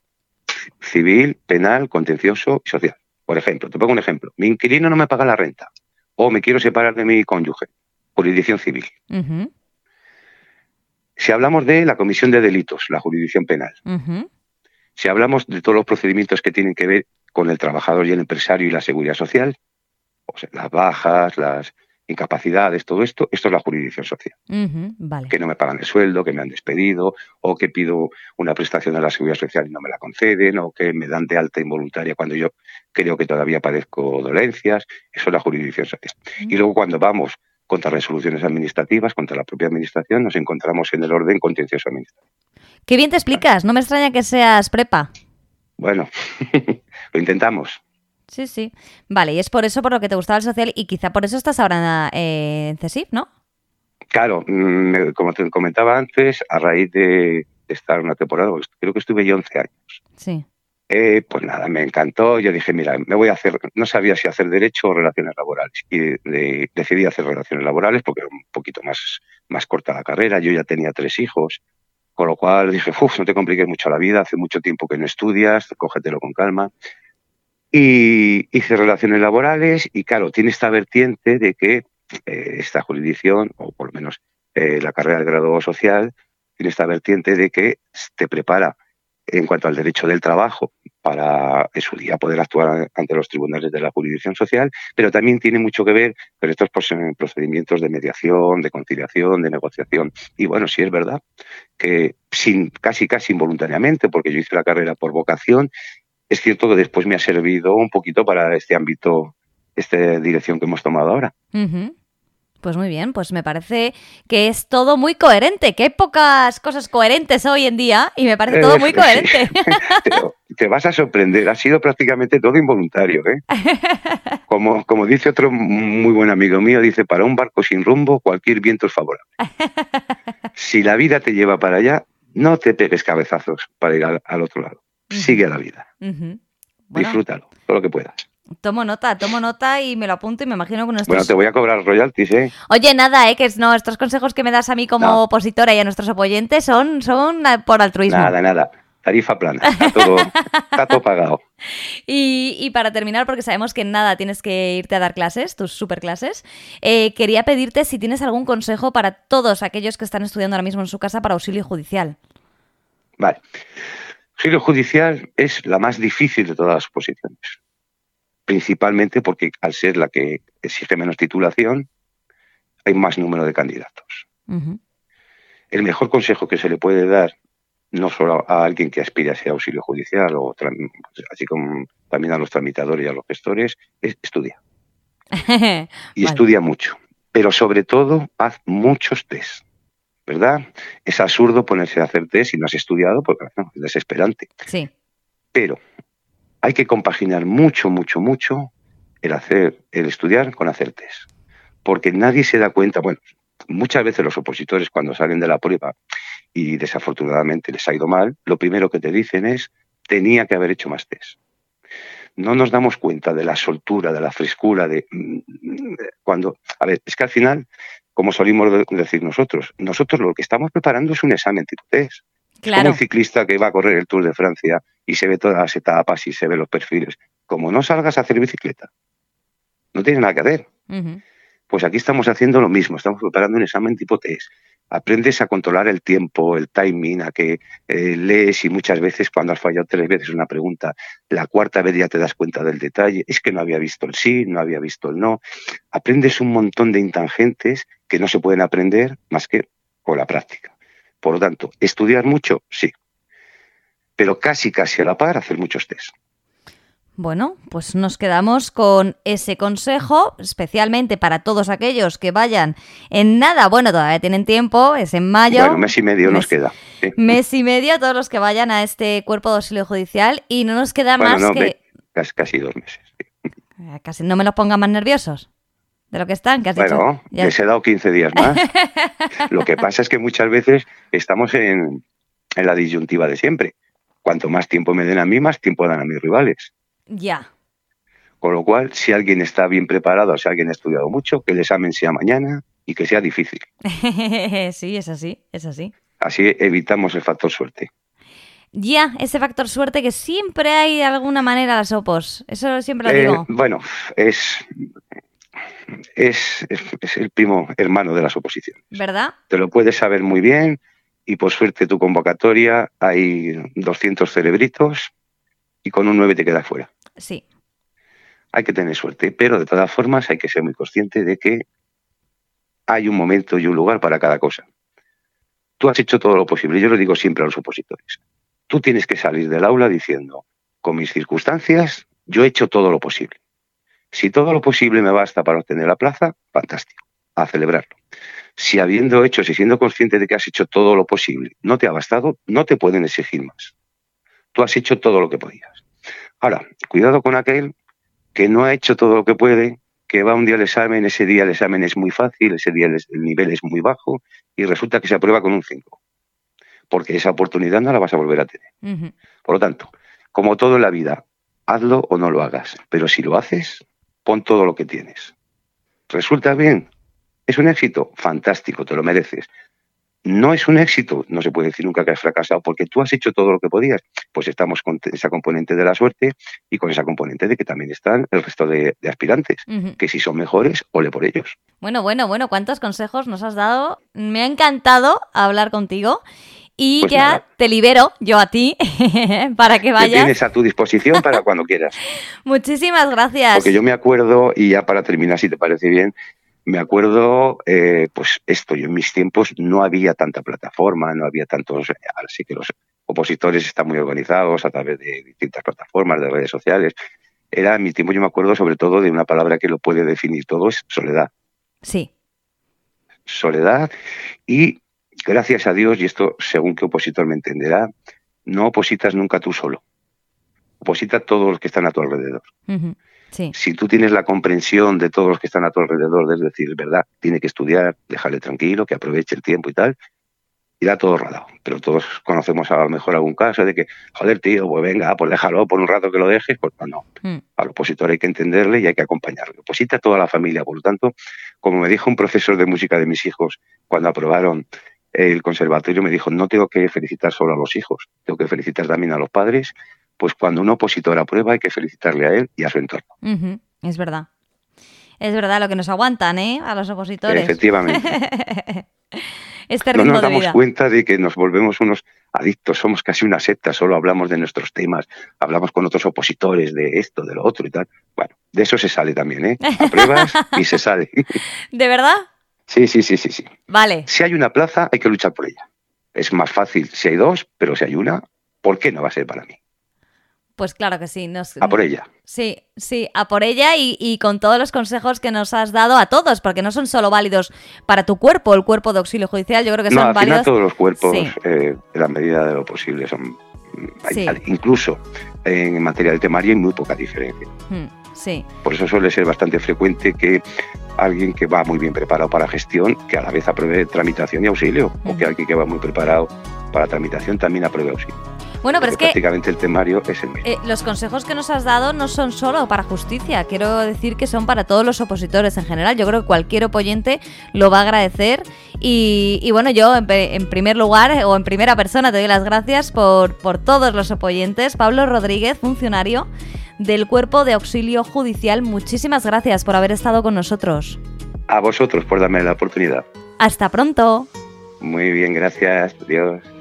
S3: Civil, penal, contencioso y social. Por ejemplo, te pongo un ejemplo. Mi inquilino no me paga la renta o me quiero separar de mi cónyuge. Jurisdicción civil. Si hablamos de la comisión de delitos, la jurisdicción penal. Si hablamos de todos los procedimientos que tienen que ver con el trabajador y el empresario y la seguridad social, o sea, las bajas, las, incapacidades, todo esto, esto es la jurisdicción social. Que no me pagan el sueldo, que me han despedido, o que pido una prestación de la seguridad social y no me la conceden, o que me dan de alta involuntaria cuando yo creo que todavía padezco dolencias. Eso es la jurisdicción social. Y luego cuando vamos contra resoluciones administrativas, contra la propia administración, nos encontramos en el orden contencioso administrativo.
S1: Qué bien te explicas, no me extraña que seas prepa.
S3: Bueno, lo intentamos.
S1: Sí, sí. Vale, y es por eso por lo que te gustaba el social y quizá por eso estás ahora en CESIF, ¿no?
S3: Claro, mm, como te comentaba antes, a raíz de estar una temporada, creo que estuve yo 11 años.
S1: Sí.
S3: Eh, pues nada, me encantó. Yo dije, mira, me voy a hacer, no sabía si hacer derecho o relaciones laborales. Y decidí hacer relaciones laborales porque era un poquito más, más corta la carrera. Yo ya tenía tres hijos. Con lo cual dije, uff, no te compliques mucho la vida, hace mucho tiempo que no estudias, cógetelo con calma. Y hice relaciones laborales y claro, tiene esta vertiente de que eh, esta jurisdicción, o por lo menos eh, la carrera de grado social, tiene esta vertiente de que te prepara en cuanto al derecho del trabajo para en su día poder actuar ante los tribunales de la jurisdicción social, pero también tiene mucho que ver con estos procedimientos de mediación, de conciliación, de negociación. Y bueno, sí es verdad que sin casi casi involuntariamente, porque yo hice la carrera por vocación es cierto que después me ha servido un poquito para este ámbito, esta dirección que hemos tomado ahora.
S1: Pues muy bien, pues me parece que es todo muy coherente, que hay pocas cosas coherentes hoy en día y me parece todo muy coherente.
S3: Te, vas a sorprender, ha sido prácticamente todo involuntario. ¿eh? Como, como dice otro muy buen amigo mío, dice, para un barco sin rumbo cualquier viento es favorable. Si la vida te lleva para allá, no te pegues cabezazos para ir al otro lado sigue a la vida. Disfrútalo, todo lo que puedas.
S1: Tomo nota, tomo nota y me lo apunto y me imagino que nuestros...
S3: Bueno, te voy a cobrar royalties, ¿eh?
S1: Oye, nada, ¿eh? Que no, estos consejos que me das a mí como opositora y a nuestros apoyentes son, son por altruismo.
S3: Nada, nada. Tarifa plana. Está todo, pagado.
S1: Y, para terminar, porque sabemos que nada tienes que irte a dar clases, tus superclases, eh, quería pedirte si tienes algún consejo para todos aquellos que están estudiando ahora mismo en su casa para auxilio judicial.
S3: Vale. Giro judicial es la más difícil de todas las posiciones, principalmente porque al ser la que exige menos titulación, hay más número de candidatos. El mejor consejo que se le puede dar no solo a alguien que aspire a ser auxilio judicial, o así como también a los tramitadores y a los gestores, es estudia. y estudia mucho. Pero sobre todo, haz muchos test. ¿Verdad? Es absurdo ponerse a hacer test si no has estudiado, porque es desesperante.
S1: Sí.
S3: Pero hay que compaginar mucho, mucho, mucho el hacer, el estudiar con hacer test. Porque nadie se da cuenta, bueno, muchas veces los opositores cuando salen de la prueba y desafortunadamente les ha ido mal, lo primero que te dicen es tenía que haber hecho más test. No nos damos cuenta de la soltura, de la frescura, de mm, cuando, a ver, es que al final, como solimos decir nosotros, nosotros lo que estamos preparando es un examen tipo test.
S1: Claro.
S3: Como un ciclista que va a correr el Tour de Francia y se ve todas las etapas y se ve los perfiles. Como no salgas a hacer bicicleta, no tiene nada que ver. Pues aquí estamos haciendo lo mismo, estamos preparando un examen tipo test. Aprendes a controlar el tiempo, el timing, a que eh, lees y muchas veces cuando has fallado tres veces una pregunta, la cuarta vez ya te das cuenta del detalle. Es que no había visto el sí, no había visto el no. Aprendes un montón de intangentes que no se pueden aprender más que con la práctica. Por lo tanto, estudiar mucho, sí, pero casi, casi a la par hacer muchos test.
S1: Bueno, pues nos quedamos con ese consejo, especialmente para todos aquellos que vayan en nada. Bueno, todavía tienen tiempo, es en mayo.
S3: Bueno, mes y medio nos queda.
S1: Mes y medio todos los que vayan a este cuerpo de auxilio judicial y no nos queda más que...
S3: casi, dos meses.
S1: Eh, casi no me los pongan más nerviosos de lo que están. Que has
S3: bueno, les he dado 15 días más. lo que pasa es que muchas veces estamos en, en la disyuntiva de siempre. Cuanto más tiempo me den a mí, más tiempo dan a mis rivales.
S1: Ya.
S3: Con lo cual, si alguien está bien preparado, si alguien ha estudiado mucho, que el examen sea mañana y que sea difícil.
S1: sí, es así, es así.
S3: Así evitamos el factor suerte.
S1: Ya, ese factor suerte que siempre hay de alguna manera las opos. Eso siempre lo eh, digo.
S3: Bueno, es, es, es, el primo hermano de las oposiciones.
S1: ¿Verdad?
S3: Te lo puedes saber muy bien y por suerte tu convocatoria hay 200 cerebritos y con un 9 te quedas fuera.
S1: Sí.
S3: Hay que tener suerte, pero de todas formas hay que ser muy consciente de que hay un momento y un lugar para cada cosa. Tú has hecho todo lo posible, yo lo digo siempre a los opositores. Tú tienes que salir del aula diciendo, con mis circunstancias, yo he hecho todo lo posible. Si todo lo posible me basta para obtener la plaza, fantástico, a celebrarlo. Si habiendo hecho, si siendo consciente de que has hecho todo lo posible, no te ha bastado, no te pueden exigir más. Tú has hecho todo lo que podías. Ahora, cuidado con aquel que no ha hecho todo lo que puede, que va un día al examen, ese día el examen es muy fácil, ese día el nivel es muy bajo y resulta que se aprueba con un 5. Porque esa oportunidad no la vas a volver a tener. Por lo tanto, como todo en la vida, hazlo o no lo hagas. Pero si lo haces, pon todo lo que tienes. ¿Resulta bien? ¿Es un éxito? Fantástico, te lo mereces no es un éxito, no se puede decir nunca que has fracasado porque tú has hecho todo lo que podías. Pues estamos con esa componente de la suerte y con esa componente de que también están el resto de, aspirantes, que si son mejores, ole por ellos.
S1: Bueno, bueno, bueno, ¿cuántos consejos nos has dado? Me ha encantado hablar contigo. Y pues ya te libero yo a ti para que vayas.
S3: tienes a tu disposición para cuando quieras.
S1: Muchísimas gracias.
S3: Porque yo me acuerdo, y ya para terminar, si te parece bien, me acuerdo, eh, pues esto, yo en mis tiempos no había tanta plataforma, no había tantos, ahora sí que los opositores están muy organizados a través de distintas plataformas, de redes sociales. Era en mi tiempo, yo me acuerdo sobre todo de una palabra que lo puede definir todo, es soledad.
S1: Sí.
S3: Soledad y gracias a Dios, y esto según qué opositor me entenderá, no opositas nunca tú solo. Oposita a todos los que están a tu alrededor. Si tú tienes la comprensión de todos los que están a tu alrededor, es decir, verdad, tiene que estudiar, dejarle tranquilo, que aproveche el tiempo y tal, irá todo rodado. Pero todos conocemos a lo mejor algún caso de que, joder, tío, pues venga, pues déjalo por un rato que lo dejes. Pues no, mm. al opositor hay que entenderle y hay que acompañarle. Oposita a toda la familia. Por lo tanto, como me dijo un profesor de música de mis hijos cuando aprobaron el conservatorio, me dijo, no tengo que felicitar solo a los hijos, tengo que felicitar también a los padres pues cuando un opositor aprueba hay que felicitarle a él y a su entorno.
S1: Es verdad. Es verdad lo que nos aguantan, ¿eh? A los opositores.
S3: Efectivamente.
S1: este ritmo
S3: no nos
S1: damos
S3: cuenta de que nos volvemos unos adictos, somos casi una secta, solo hablamos de nuestros temas, hablamos con otros opositores de esto, de lo otro y tal. Bueno, de eso se sale también, ¿eh? Apruebas y se sale.
S1: ¿De verdad?
S3: Sí, sí, sí, sí, sí.
S1: Vale.
S3: Si hay una plaza, hay que luchar por ella. es más fácil si hay dos, pero si hay una, ¿por qué no va a ser para mí?
S1: Pues claro que sí.
S3: a por ella.
S1: Sí, sí, a por ella y, con todos los consejos que nos has dado a todos, porque no son solo válidos para tu cuerpo, el cuerpo de auxilio judicial, yo creo que son válidos.
S3: todos los cuerpos, eh, en la medida de lo posible, son. Incluso en materia de temario hay muy poca diferencia. Hmm,
S1: sí.
S3: Por eso suele ser bastante frecuente que alguien que va muy bien preparado para gestión, que a la vez apruebe tramitación y auxilio, o que alguien que va muy preparado para tramitación también apruebe auxilio.
S1: Bueno, pero es que
S3: prácticamente el temario es el
S1: mismo. Eh, los consejos que nos has dado no son solo para justicia, quiero decir que son para todos los opositores en general. Yo creo que cualquier opoyente lo va a agradecer. Y, bueno, yo en, primer lugar o en primera persona te doy las gracias por, por todos los opoyentes. Pablo Rodríguez, funcionario del Cuerpo de Auxilio Judicial, muchísimas gracias por haber estado con nosotros.
S3: A vosotros por darme la oportunidad.
S1: Hasta pronto.
S3: Muy bien, gracias. Adiós.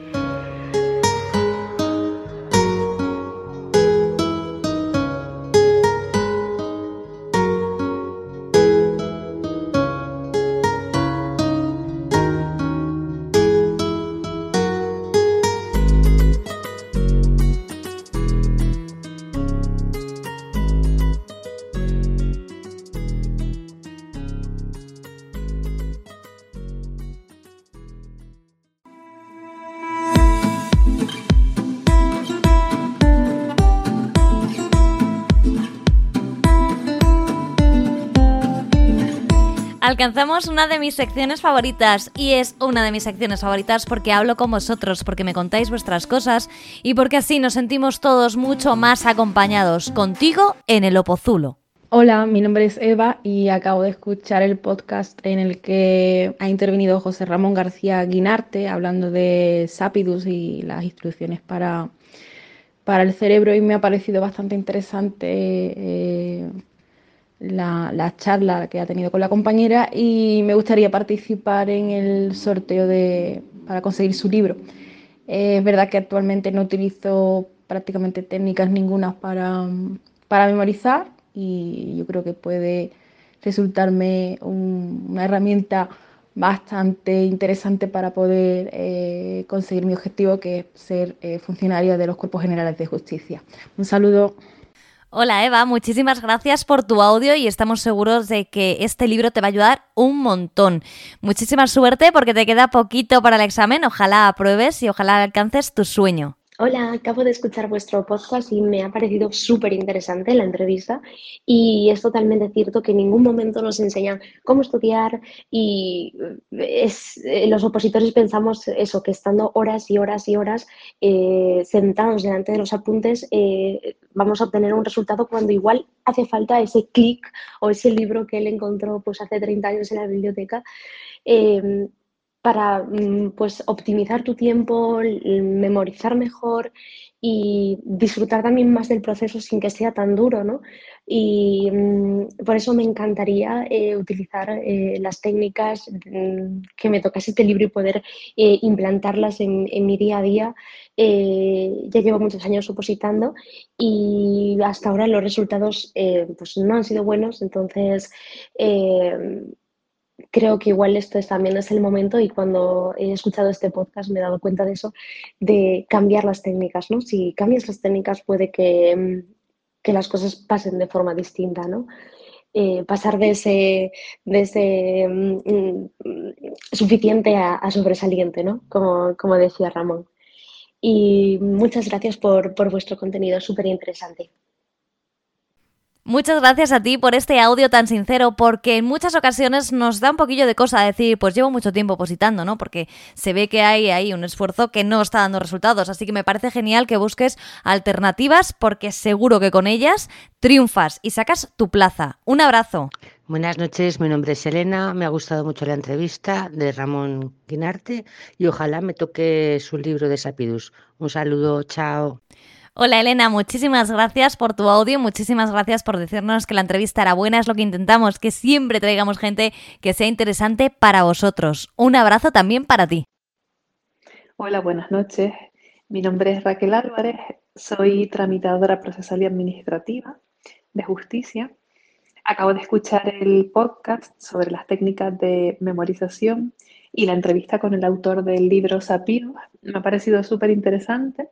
S1: Alcanzamos una de mis secciones favoritas y es una de mis secciones favoritas porque hablo con vosotros, porque me contáis vuestras cosas y porque así nos sentimos todos mucho más acompañados contigo en el Opozulo.
S4: Hola, mi nombre es Eva y acabo de escuchar el podcast en el que ha intervenido José Ramón García Guinarte hablando de Sapidus y las instrucciones para, para el cerebro y me ha parecido bastante interesante. Eh, la, charla que ha tenido con la compañera y me gustaría participar en el sorteo de, para conseguir su libro. es verdad que actualmente no utilizo prácticamente técnicas ninguna para, para memorizar y yo creo que puede resultarme una herramienta bastante interesante para poder eh, conseguir mi objetivo, que es ser eh, funcionaria de los cuerpos generales de justicia. Un saludo.
S1: Hola Eva, muchísimas gracias por tu audio y estamos seguros de que este libro te va a ayudar un montón. Muchísima suerte porque te queda poquito para el examen, ojalá apruebes y ojalá alcances tu sueño.
S5: Hola, acabo de escuchar vuestro podcast y me ha parecido súper interesante la entrevista y es totalmente cierto que en ningún momento nos enseñan cómo estudiar y es, eh, los opositores pensamos eso, que estando horas y horas y horas eh, sentados delante de los apuntes eh, vamos a obtener un resultado cuando igual hace falta ese clic o ese libro que él encontró pues hace 30 años en la biblioteca para mm, pues, optimizar tu tiempo, memorizar mejor y disfrutar también más del proceso sin que sea tan duro, ¿no? Y mm, por eso me encantaría eh, utilizar eh, las técnicas mm, que me tocase este libro y poder eh, implantarlas en, mi día a día. ya llevo muchos años opositando y hasta ahora los resultados pues no han sido buenos, entonces creo que igual esto es, también es el momento y cuando he escuchado este podcast me he dado cuenta de eso, de cambiar las técnicas, ¿no? Si cambias las técnicas puede que, mm, que las cosas pasen de forma distinta, ¿no? Eh, pasar de ese, de ese mm, mm, suficiente a, sobresaliente, ¿no? Como, como decía Ramón. Y muchas gracias por, por vuestro contenido, súper interesante.
S1: Muchas gracias a ti por este audio tan sincero, porque en muchas ocasiones nos da un poquillo de cosa decir, pues llevo mucho tiempo positando, ¿no? Porque se ve que hay ahí un esfuerzo que no está dando resultados. Así que me parece genial que busques alternativas, porque seguro que con ellas triunfas y sacas tu plaza. Un abrazo.
S6: Buenas noches, mi nombre es Elena, me ha gustado mucho la entrevista de Ramón Guinarte y ojalá me toque su libro de Sapidus. Un saludo, chao.
S1: Hola Elena, muchísimas gracias por tu audio, muchísimas gracias por decirnos que la entrevista era buena, es lo que intentamos, que siempre traigamos gente que sea interesante para vosotros. Un abrazo también para ti.
S7: Hola, buenas noches. Mi nombre es Raquel Álvarez, soy tramitadora procesal y administrativa de justicia. Acabo de escuchar el podcast sobre las técnicas de memorización y la entrevista con el autor del libro Sapiro me ha parecido súper interesante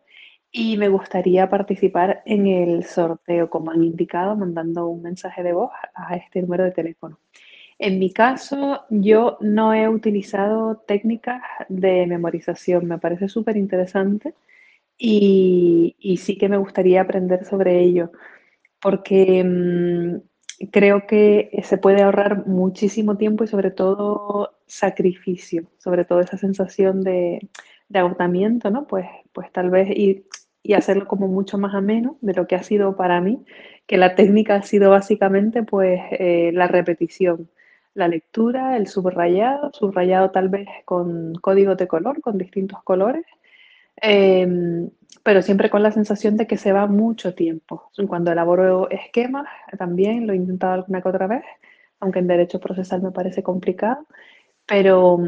S7: y me gustaría participar en el sorteo, como han indicado, mandando un mensaje de voz a este número de teléfono. En mi caso, yo no he utilizado técnicas de memorización, me parece súper interesante y, sí que me gustaría aprender sobre ello, porque mm, creo que se puede ahorrar muchísimo tiempo y sobre todo sacrificio, sobre todo esa sensación de, agotamiento, ¿no? Pues, pues tal vez y hacerlo como mucho más ameno de lo que ha sido para mí, que la técnica ha sido básicamente pues eh, la repetición la lectura, el subrayado, subrayado tal vez con códigos de color, con distintos colores, em, pero siempre con la sensación de que se va mucho tiempo. Cuando elaboro esquemas, también lo he intentado alguna que otra vez, aunque en derecho procesal me parece complicado, pero,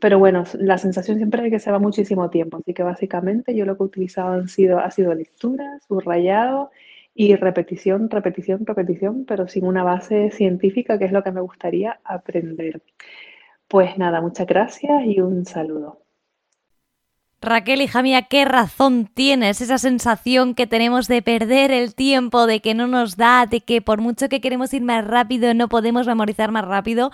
S7: pero bueno, la sensación siempre es que se va muchísimo tiempo, así que básicamente yo lo que he utilizado han sido, ha sido lectura, subrayado y repetición, repetición, repetición, pero sin una base científica, que es lo que me gustaría aprender. Pues nada, muchas gracias y un saludo.
S1: Raquel, hija mía, qué razón tienes, esa sensación que tenemos de perder el tiempo, de que no nos da, de que por mucho que queremos ir más rápido no podemos memorizar más rápido.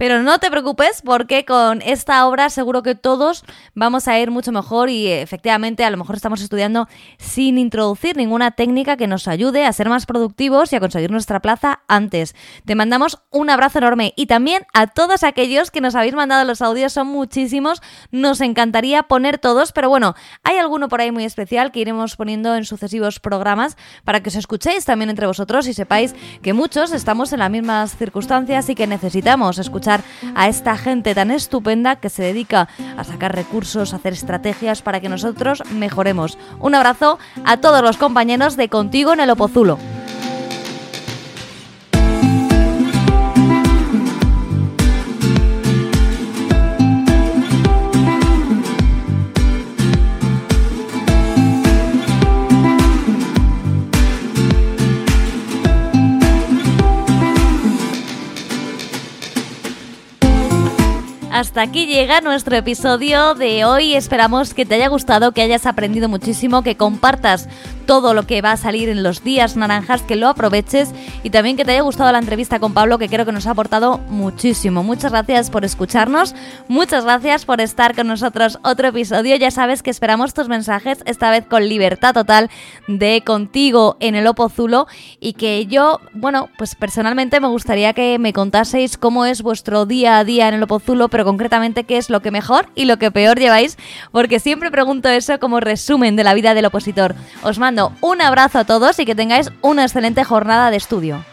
S1: Pero no te preocupes porque con esta obra seguro que todos vamos a ir mucho mejor y efectivamente a lo mejor estamos estudiando sin introducir ninguna técnica que nos ayude a ser más productivos y a conseguir nuestra plaza antes. Te mandamos un abrazo enorme y también a todos aquellos que nos habéis mandado los audios, son muchísimos, nos encantaría poner todos, pero bueno, hay alguno por ahí muy especial que iremos poniendo en sucesivos programas para que os escuchéis también entre vosotros y sepáis que muchos estamos en las mismas circunstancias y que necesitamos escuchar a esta gente tan estupenda que se dedica a sacar recursos, a hacer estrategias para que nosotros mejoremos. Un abrazo a todos los compañeros de Contigo en el Opozulo. Hasta aquí llega nuestro episodio de hoy. Esperamos que te haya gustado, que hayas aprendido muchísimo, que compartas todo lo que va a salir en los días naranjas, que lo aproveches y también que te haya gustado la entrevista con Pablo, que creo que nos ha aportado muchísimo. Muchas gracias por escucharnos, muchas gracias por estar con nosotros otro episodio. Ya sabes que esperamos tus mensajes, esta vez con libertad total de contigo en el Opozulo y que yo, bueno, pues personalmente me gustaría que me contaseis cómo es vuestro día a día en el Opozulo, pero concretamente qué es lo que mejor y lo que peor lleváis, porque siempre pregunto eso como resumen de la vida del opositor. Os mando un abrazo a todos y que tengáis una excelente jornada de estudio.